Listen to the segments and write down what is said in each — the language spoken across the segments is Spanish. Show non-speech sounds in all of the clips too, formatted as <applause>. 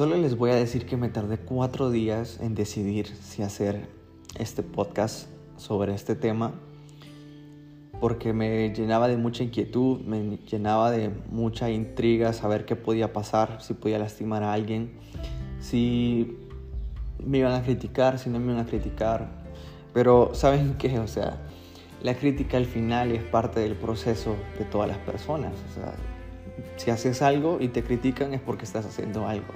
Solo les voy a decir que me tardé cuatro días en decidir si hacer este podcast sobre este tema porque me llenaba de mucha inquietud, me llenaba de mucha intriga saber qué podía pasar, si podía lastimar a alguien, si me iban a criticar, si no me iban a criticar. Pero ¿saben qué? O sea, la crítica al final es parte del proceso de todas las personas. O sea, si haces algo y te critican es porque estás haciendo algo.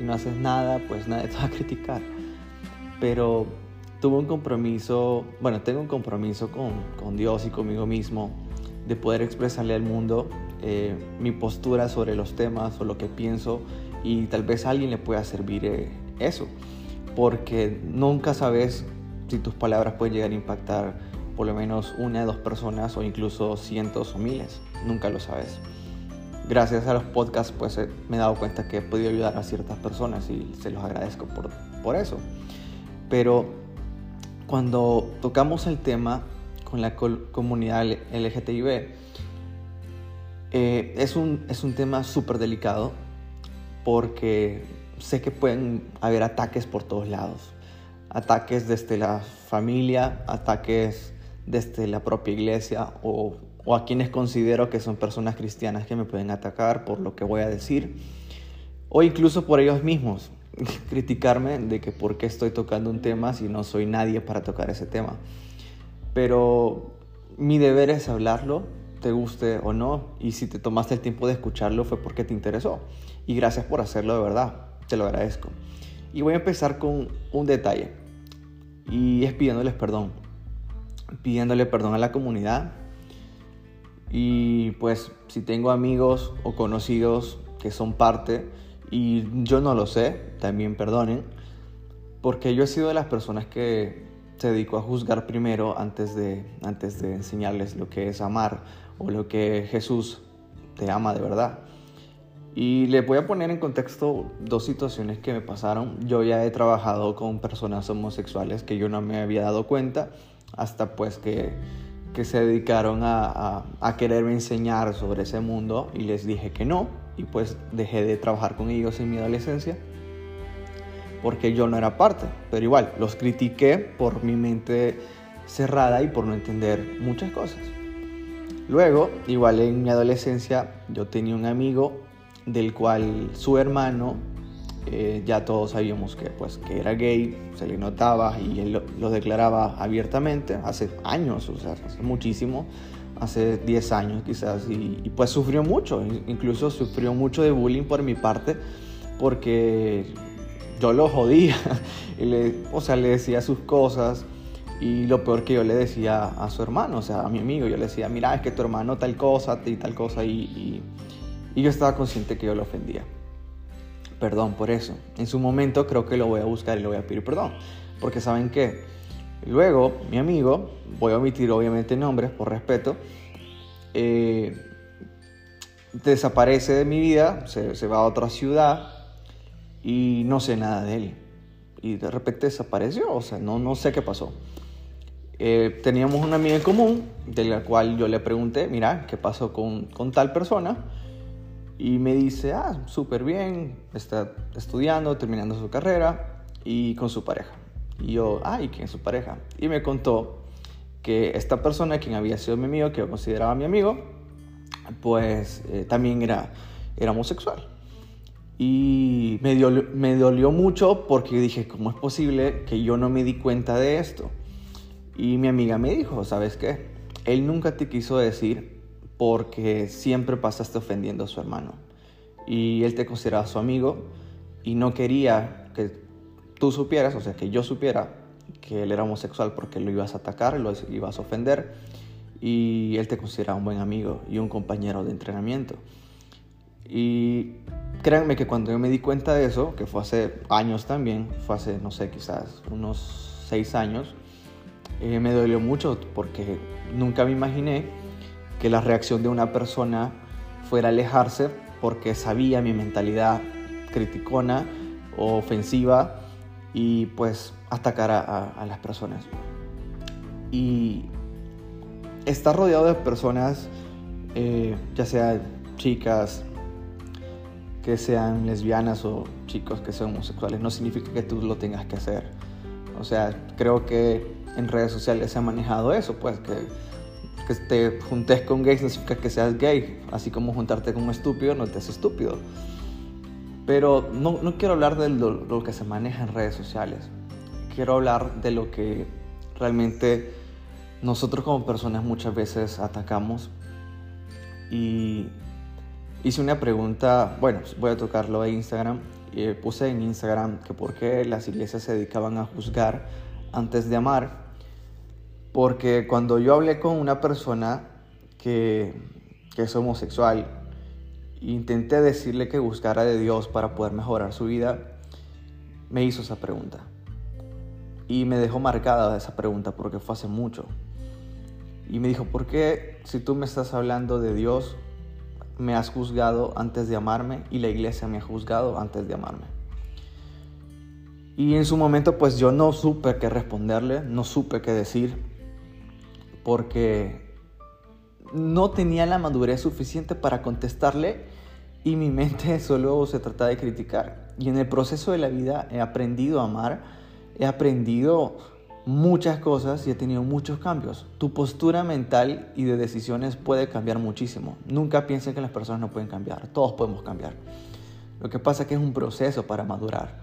Si no haces nada, pues nadie te va a criticar. Pero tuve un compromiso, bueno, tengo un compromiso con, con Dios y conmigo mismo de poder expresarle al mundo eh, mi postura sobre los temas o lo que pienso y tal vez a alguien le pueda servir eh, eso, porque nunca sabes si tus palabras pueden llegar a impactar por lo menos una o dos personas o incluso cientos o miles, nunca lo sabes. Gracias a los podcasts pues eh, me he dado cuenta que he podido ayudar a ciertas personas y se los agradezco por, por eso. Pero cuando tocamos el tema con la comunidad LGTB, eh, es, un, es un tema súper delicado porque sé que pueden haber ataques por todos lados. Ataques desde la familia, ataques desde la propia iglesia o, o a quienes considero que son personas cristianas que me pueden atacar por lo que voy a decir o incluso por ellos mismos. <laughs> criticarme de que por qué estoy tocando un tema si no soy nadie para tocar ese tema. Pero mi deber es hablarlo, te guste o no, y si te tomaste el tiempo de escucharlo fue porque te interesó. Y gracias por hacerlo de verdad, te lo agradezco. Y voy a empezar con un detalle, y es pidiéndoles perdón, pidiéndole perdón a la comunidad. Y pues si tengo amigos o conocidos que son parte, y yo no lo sé, también perdonen, porque yo he sido de las personas que se dedicó a juzgar primero antes de, antes de enseñarles lo que es amar o lo que Jesús te ama de verdad. Y les voy a poner en contexto dos situaciones que me pasaron. Yo ya he trabajado con personas homosexuales que yo no me había dado cuenta hasta pues que, que se dedicaron a, a, quererme enseñar sobre ese mundo y les dije que no y pues dejé de trabajar con ellos en mi adolescencia porque yo no era parte, pero igual los critiqué por mi mente cerrada y por no entender muchas cosas. Luego, igual en mi adolescencia, yo tenía un amigo del cual su hermano, eh, ya todos sabíamos que, pues, que era gay, se le notaba y él lo, declaraba abiertamente hace años, o sea, hace muchísimo hace 10 años quizás, y, pues sufrió mucho, incluso sufrió mucho de bullying por mi parte, porque yo lo jodía, <laughs> y le, o sea, le decía sus cosas, y lo peor que yo le decía a su hermano, o sea, a mi amigo, yo le decía, mira, es que tu hermano tal cosa y tal cosa, y, y yo estaba consciente que yo lo ofendía. Perdón por eso. En su momento creo que lo voy a buscar y le voy a pedir perdón, porque saben que Luego, mi amigo, voy a omitir obviamente nombres por respeto, eh, desaparece de mi vida, se, va a otra ciudad y no sé nada de él. Y de repente desapareció, o sea, no, no sé qué pasó. Eh, teníamos una amiga en común, de la cual yo le pregunté, mira, ¿qué pasó con, con tal persona? Y me dice, ah, súper bien, está estudiando, terminando su carrera y con su pareja. Y yo, ay, ¿quién es su pareja? Y me contó que esta persona, quien había sido mi amigo, que yo consideraba mi amigo, pues eh, también era, era homosexual. Y me, me dolió mucho porque dije, ¿cómo es posible que yo no me di cuenta de esto? Y mi amiga me dijo, ¿sabes qué? Él nunca te quiso decir porque siempre pasaste ofendiendo a su hermano. Y él te consideraba su amigo y no quería que tú supieras, o sea, que yo supiera que él era homosexual porque lo ibas a atacar, lo ibas a ofender y él te consideraba un buen amigo y un compañero de entrenamiento. Y créanme que cuando yo me di cuenta de eso, que fue hace años también, fue hace, no sé, quizás unos seis años, eh, me dolió mucho porque nunca me imaginé que la reacción de una persona fuera alejarse porque sabía mi mentalidad criticona o ofensiva y pues atacar a, las personas. Y estar rodeado de personas, eh, ya sea chicas que sean lesbianas o chicos que son homosexuales, no significa que tú lo tengas que hacer. O sea, creo que en redes sociales se ha manejado eso, pues que, que te juntes con gays no significa que seas gay, así como juntarte con un estúpido no te hace estúpido. Pero no, no quiero hablar de lo, que se maneja en redes sociales, quiero hablar de lo que realmente nosotros como personas muchas veces atacamos. Y hice una pregunta, bueno, voy a tocarlo en Instagram, y puse en Instagram que por qué las iglesias se dedicaban a juzgar antes de amar, porque cuando yo hablé con una persona que, es homosexual, intenté decirle que buscara de Dios para poder mejorar su vida, me hizo esa pregunta. Y me dejó marcada esa pregunta porque fue hace mucho. Y me dijo, ¿por qué si tú me estás hablando de Dios, me has juzgado antes de amarme y la iglesia me ha juzgado antes de amarme? Y en su momento pues yo no supe qué responderle, no supe qué decir, porque no tenía la madurez suficiente para contestarle y mi mente <laughs> solo se trata de criticar. Y en el proceso de la vida he aprendido a amar, he aprendido muchas cosas y he tenido muchos cambios. Tu postura mental y de decisiones puede cambiar muchísimo. Nunca piensen que las personas no pueden cambiar. Todos podemos cambiar. Lo que pasa es que es un proceso para madurar.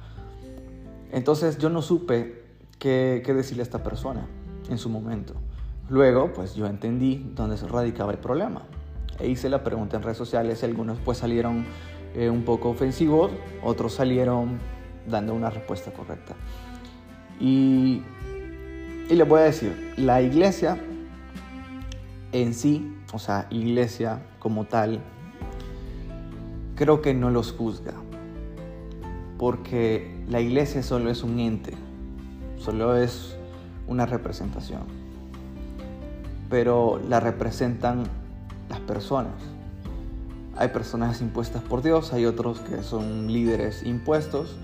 Entonces yo no supe qué, qué decirle a esta persona en su momento. Luego, pues yo entendí dónde se radicaba el problema. E hice la pregunta en redes sociales y algunos pues salieron eh, un poco ofensivos, otros salieron dando una respuesta correcta. Y y les voy a decir, la iglesia en sí, o sea, iglesia como tal, creo que no los juzga. Porque la iglesia solo es un ente, solo es una representación. Pero la representan las personas. Hay personas impuestas por Dios, hay otros que son líderes impuestos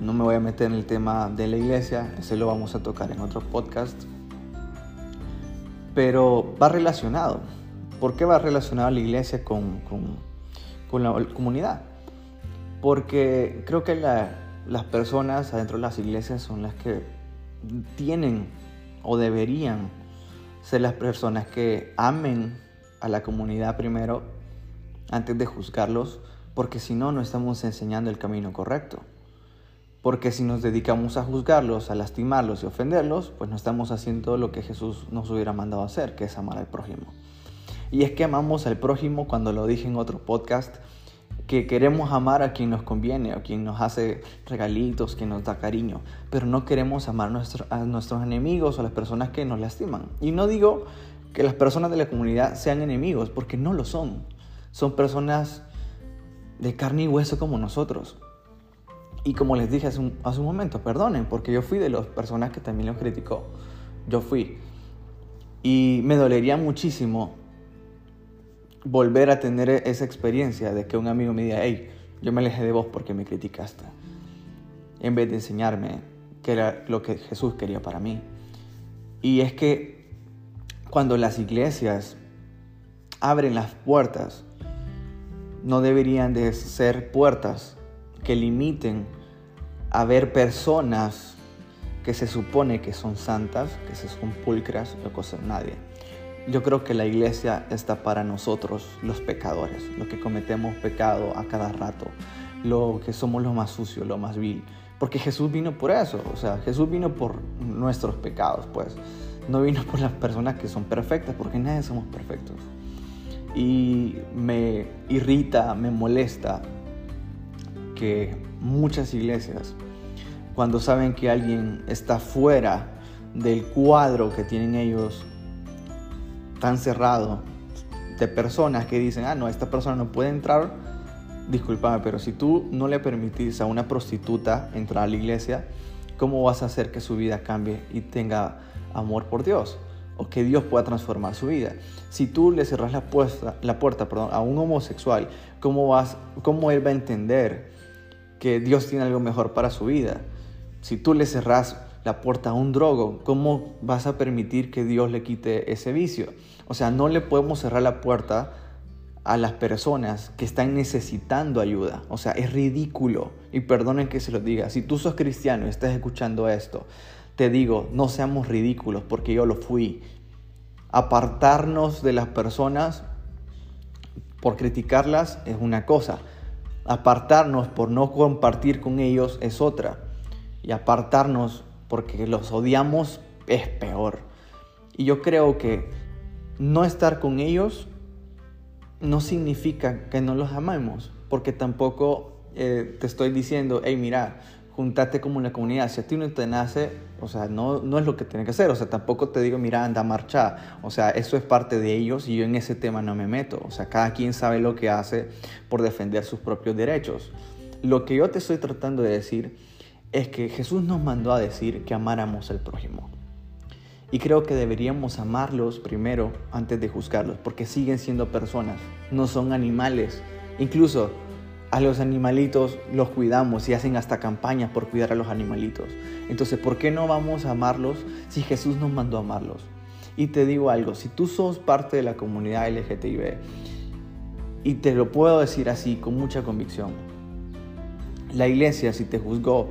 no me voy a meter en el tema de la iglesia, ese lo vamos a tocar en otro podcast. Pero va relacionado. ¿Por qué va relacionado la iglesia con, con, la comunidad? Porque creo que las personas adentro de las iglesias son las que tienen o deberían ser las personas que amen a la comunidad primero antes de juzgarlos, porque si no, no estamos enseñando el camino correcto. Porque si nos dedicamos a juzgarlos, a lastimarlos y ofenderlos, pues no estamos haciendo lo que Jesús nos hubiera mandado hacer, que es amar al prójimo. Y es que amamos al prójimo cuando lo dije en otro podcast, que queremos amar a quien nos conviene, a quien nos hace regalitos, quien nos da cariño, pero no queremos amar a nuestros enemigos o a las personas que nos lastiman. Y no digo que las personas de la comunidad sean enemigos, porque no lo son. Son personas de carne y hueso como nosotros. Y como les dije hace un, hace un momento, perdonen, porque yo fui de las personas que también los criticó. Yo fui. Y me dolería muchísimo volver a tener esa experiencia de que un amigo me diga, hey, yo me alejé de vos porque me criticaste. En vez de enseñarme qué era lo que Jesús quería para mí. Y es que cuando las iglesias abren las puertas, no deberían de ser puertas que limiten a ver personas que se supone que son santas, que se son pulcras, no cosa nadie. Yo creo que la iglesia está para nosotros, los pecadores, los que cometemos pecado a cada rato, lo que somos lo más sucio, lo más vil. Porque Jesús vino por eso, o sea, Jesús vino por nuestros pecados, pues. No vino por las personas que son perfectas, porque nadie somos perfectos. Y me irrita, me molesta que muchas iglesias, cuando saben que alguien está fuera del cuadro que tienen ellos tan cerrado de personas que dicen, ah, no, esta persona no puede entrar, discúlpame, pero si tú no le permitís a una prostituta entrar a la iglesia, ¿cómo vas a hacer que su vida cambie y tenga amor por Dios? O que Dios pueda transformar su vida. Si tú le cerras la puerta, la puerta perdón, a un homosexual, ¿cómo, vas, ¿cómo él va a entender que Dios tiene algo mejor para su vida. Si tú le cerrás la puerta a un drogo, ¿cómo vas a permitir que Dios le quite ese vicio? O sea, no le podemos cerrar la puerta a las personas que están necesitando ayuda. O sea, es ridículo. Y perdonen que se lo diga. Si tú sos cristiano y estás escuchando esto, te digo, no seamos ridículos porque yo lo fui. Apartarnos de las personas por criticarlas es una cosa. Apartarnos por no compartir con ellos es otra. Y apartarnos porque los odiamos es peor. Y yo creo que no estar con ellos no significa que no los amemos, porque tampoco eh, te estoy diciendo, hey, mira, juntate como una comunidad. Si a ti no te nace, o sea, no, no es lo que tiene que hacer. O sea, tampoco te digo, mira, anda a marchar. O sea, eso es parte de ellos y yo en ese tema no me meto. O sea, cada quien sabe lo que hace por defender sus propios derechos. Lo que yo te estoy tratando de decir es que Jesús nos mandó a decir que amáramos al prójimo. Y creo que deberíamos amarlos primero antes de juzgarlos, porque siguen siendo personas, no son animales. Incluso a los animalitos los cuidamos y hacen hasta campañas por cuidar a los animalitos. Entonces, ¿por qué no vamos a amarlos si Jesús nos mandó a amarlos? Y te digo algo, si tú sos parte de la comunidad LGTB, y te lo puedo decir así con mucha convicción, la iglesia si te juzgó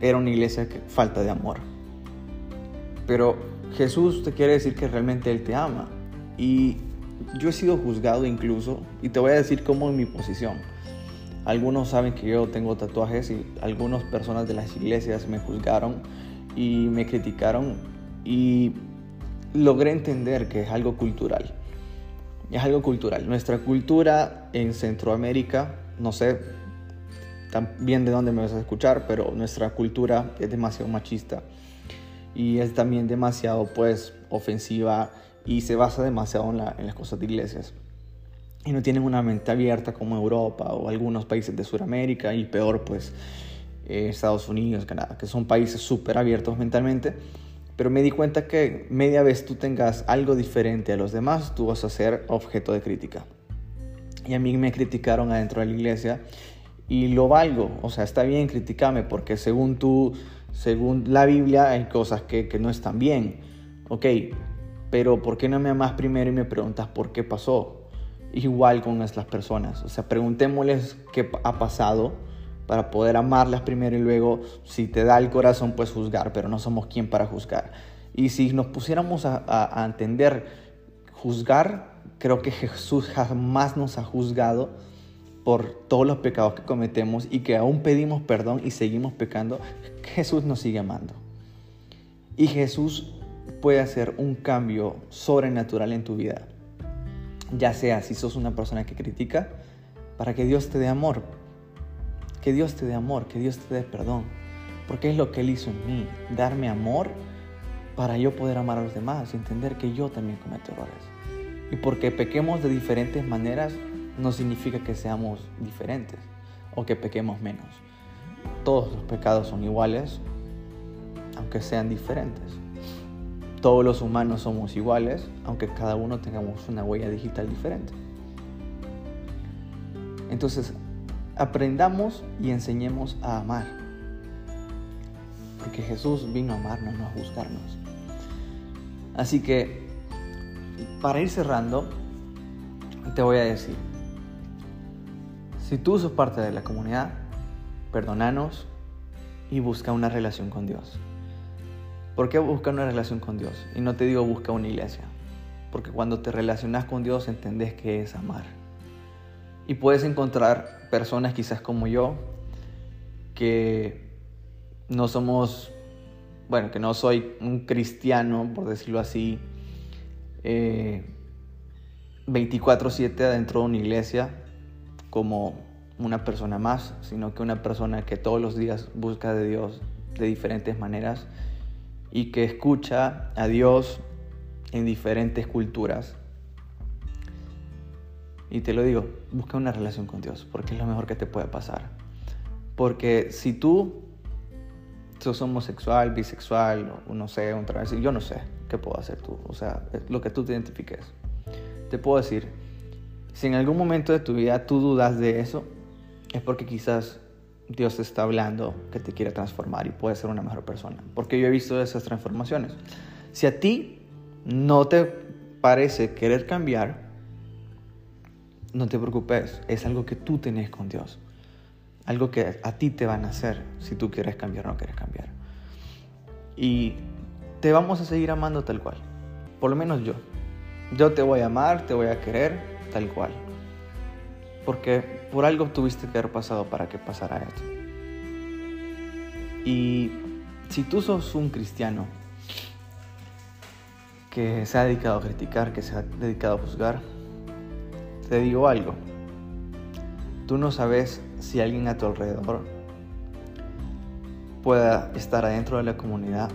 era una iglesia que falta de amor. Pero Jesús te quiere decir que realmente Él te ama. Y yo he sido juzgado incluso, y te voy a decir cómo en mi posición. Algunos saben que yo tengo tatuajes y algunas personas de las iglesias me juzgaron y me criticaron y logré entender que es algo cultural. Es algo cultural. Nuestra cultura en Centroamérica, no sé bien de dónde me vas a escuchar, pero nuestra cultura es demasiado machista y es también demasiado pues ofensiva y se basa demasiado en, las cosas de iglesias. Y no tienen una mente abierta como Europa o algunos países de Sudamérica y peor pues eh, Estados Unidos, Canadá, que son países súper abiertos mentalmente. Pero me di cuenta que media vez tú tengas algo diferente a los demás, tú vas a ser objeto de crítica. Y a mí me criticaron adentro de la iglesia y lo valgo. O sea, está bien criticarme porque según tú según la Biblia hay cosas que, no están bien. Ok, pero ¿por qué no me amas primero y me preguntas por qué pasó? Igual con nuestras personas. O sea, preguntémosles qué ha pasado para poder amarlas primero y luego, si te da el corazón, pues juzgar, pero no somos quien para juzgar. Y si nos pusiéramos a entender juzgar, creo que Jesús jamás nos ha juzgado por todos los pecados que cometemos y que aún pedimos perdón y seguimos pecando, Jesús nos sigue amando. Y Jesús puede hacer un cambio sobrenatural en tu vida. Ya sea si sos una persona que critica, para que Dios te dé amor. Que Dios te dé amor, que Dios te dé perdón. Porque es lo que Él hizo en mí, darme amor para yo poder amar a los demás y entender que yo también cometo errores. Y porque pequemos de diferentes maneras, no significa que seamos diferentes o que pequemos menos. Todos los pecados son iguales, aunque sean diferentes. Todos los humanos somos iguales, aunque cada uno tengamos una huella digital diferente. Entonces, aprendamos y enseñemos a amar. Porque Jesús vino a amarnos, no a juzgarnos. Así que, para ir cerrando, te voy a decir, si tú sos parte de la comunidad, perdonanos y busca una relación con Dios. ¿Por qué busca una relación con Dios? Y no te digo busca una iglesia. Porque cuando te relacionas con Dios entendés que es amar. Y puedes encontrar personas quizás como yo, que no somos, bueno, que no soy un cristiano, por decirlo así, 24/7 eh, dentro de una iglesia, como una persona más, sino que una persona que todos los días busca de Dios de diferentes maneras y que escucha a Dios en diferentes culturas. Y te lo digo, busca una relación con Dios, porque es lo mejor que te puede pasar. Porque si tú sos homosexual, bisexual, o no sé, un travesti, yo no sé qué puedo hacer tú. O sea, lo que tú te identifiques. Te puedo decir, si en algún momento de tu vida tú dudas de eso, es porque quizás Dios te está hablando que te quiere transformar y puedes ser una mejor persona. Porque yo he visto esas transformaciones. Si a ti no te parece querer cambiar, no te preocupes, es algo que tú tenés con Dios. Algo que a ti te van a hacer si tú quieres cambiar o no quieres cambiar. Y te vamos a seguir amando tal cual. Por lo menos yo. Yo te voy a amar, te voy a querer tal cual. Porque por algo tuviste que haber pasado para que pasara esto. Y si tú sos un cristiano que se ha dedicado a criticar, que se ha dedicado a juzgar, te digo algo. Tú no sabes si alguien a tu alrededor pueda estar adentro de la comunidad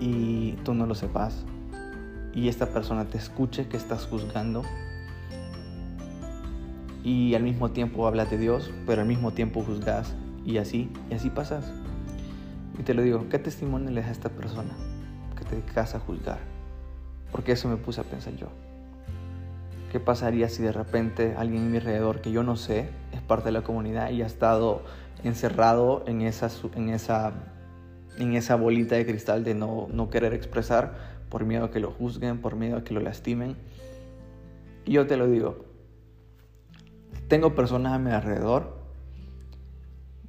y tú no lo sepas y esta persona te escuche que estás juzgando y al mismo tiempo hablas de Dios, pero al mismo tiempo juzgas y así, y así pasas. Y te lo digo, ¿qué testimonio le das a esta persona que te dedicas a juzgar? Porque eso me puse a pensar yo. ¿Qué pasaría si de repente alguien en mi alrededor que yo no sé es parte de la comunidad y ha estado encerrado en esa, en esa, en esa bolita de cristal de no, no querer expresar por miedo a que lo juzguen, por miedo a que lo lastimen? Y yo te lo digo, tengo personas a mi alrededor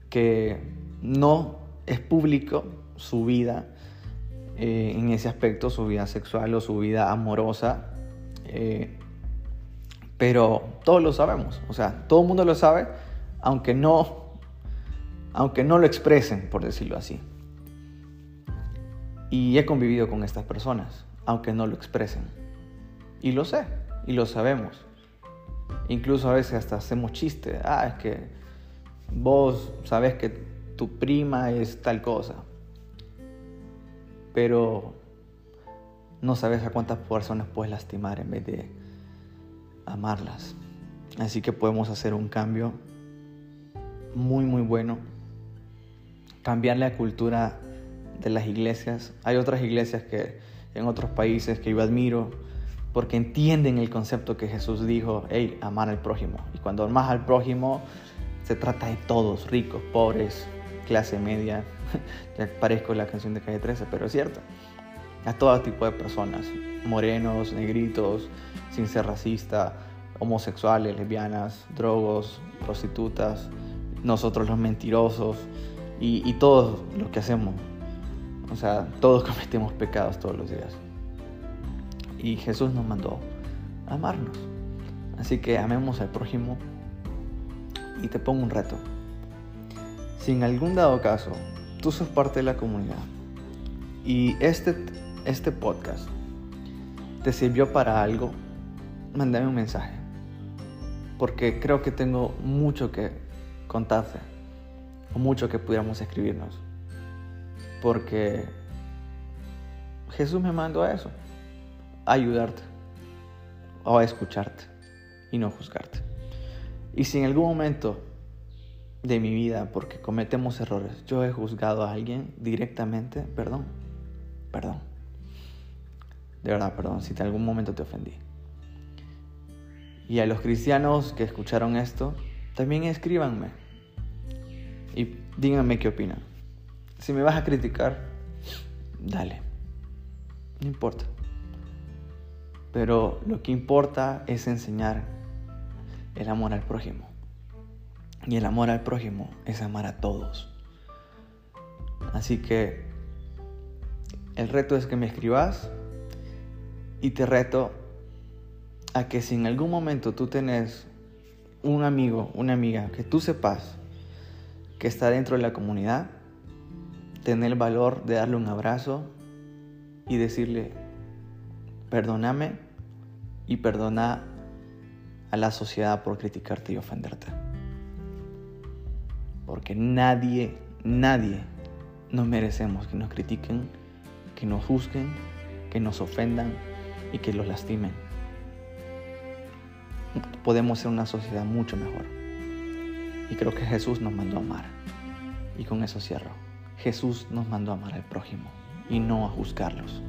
que no es público su vida eh, en ese aspecto, su vida sexual o su vida amorosa. Eh, pero todos lo sabemos, o sea, todo el mundo lo sabe, aunque no, aunque no lo expresen, por decirlo así. Y he convivido con estas personas, aunque no lo expresen. Y lo sé, y lo sabemos. Incluso a veces hasta hacemos chistes. Ah, es que vos sabes que tu prima es tal cosa. Pero no sabes a cuántas personas puedes lastimar en vez de amarlas. Así que podemos hacer un cambio muy, muy bueno. Cambiar la cultura de las iglesias. Hay otras iglesias que en otros países que yo admiro porque entienden el concepto que Jesús dijo, hey, amar al prójimo. Y cuando amas al prójimo, se trata de todos, ricos, pobres, clase media. <laughs> ya parezco la canción de Calle 13, pero es cierto. A todo tipo de personas, morenos, negritos, sin ser racista, homosexuales, lesbianas, drogos, prostitutas, nosotros los mentirosos y, y todos los que hacemos. O sea, todos <laughs> cometemos pecados todos los días. Y Jesús nos mandó amarnos. Así que amemos al prójimo y te pongo un reto. Si en algún dado caso tú sos parte de la comunidad y este, este podcast te sirvió para algo, mándame un mensaje. Porque creo que tengo mucho que contarte o mucho que pudiéramos escribirnos. Porque Jesús me mandó a eso a ayudarte o a escucharte y no juzgarte. Y si en algún momento de mi vida, porque cometemos errores, yo he juzgado a alguien directamente, perdón, perdón. De verdad, perdón, si en algún momento te ofendí. Y a los cristianos que escucharon esto, también escríbanme y díganme qué opinan. Si me vas a criticar, dale, no importa. Pero lo que importa es enseñar el amor al prójimo. Y el amor al prójimo es amar a todos. Así que el reto es que me escribas y te reto a que si en algún momento tú tenés un amigo, una amiga que tú sepas que está dentro de la comunidad, tener el valor de darle un abrazo y decirle, Perdóname y perdona a la sociedad por criticarte y ofenderte. Porque nadie, nadie nos merecemos que nos critiquen, que nos juzguen, que nos ofendan y que los lastimen. Podemos ser una sociedad mucho mejor. Y creo que Jesús nos mandó a amar. Y con eso cierro. Jesús nos mandó a amar al prójimo y no a juzgarlos.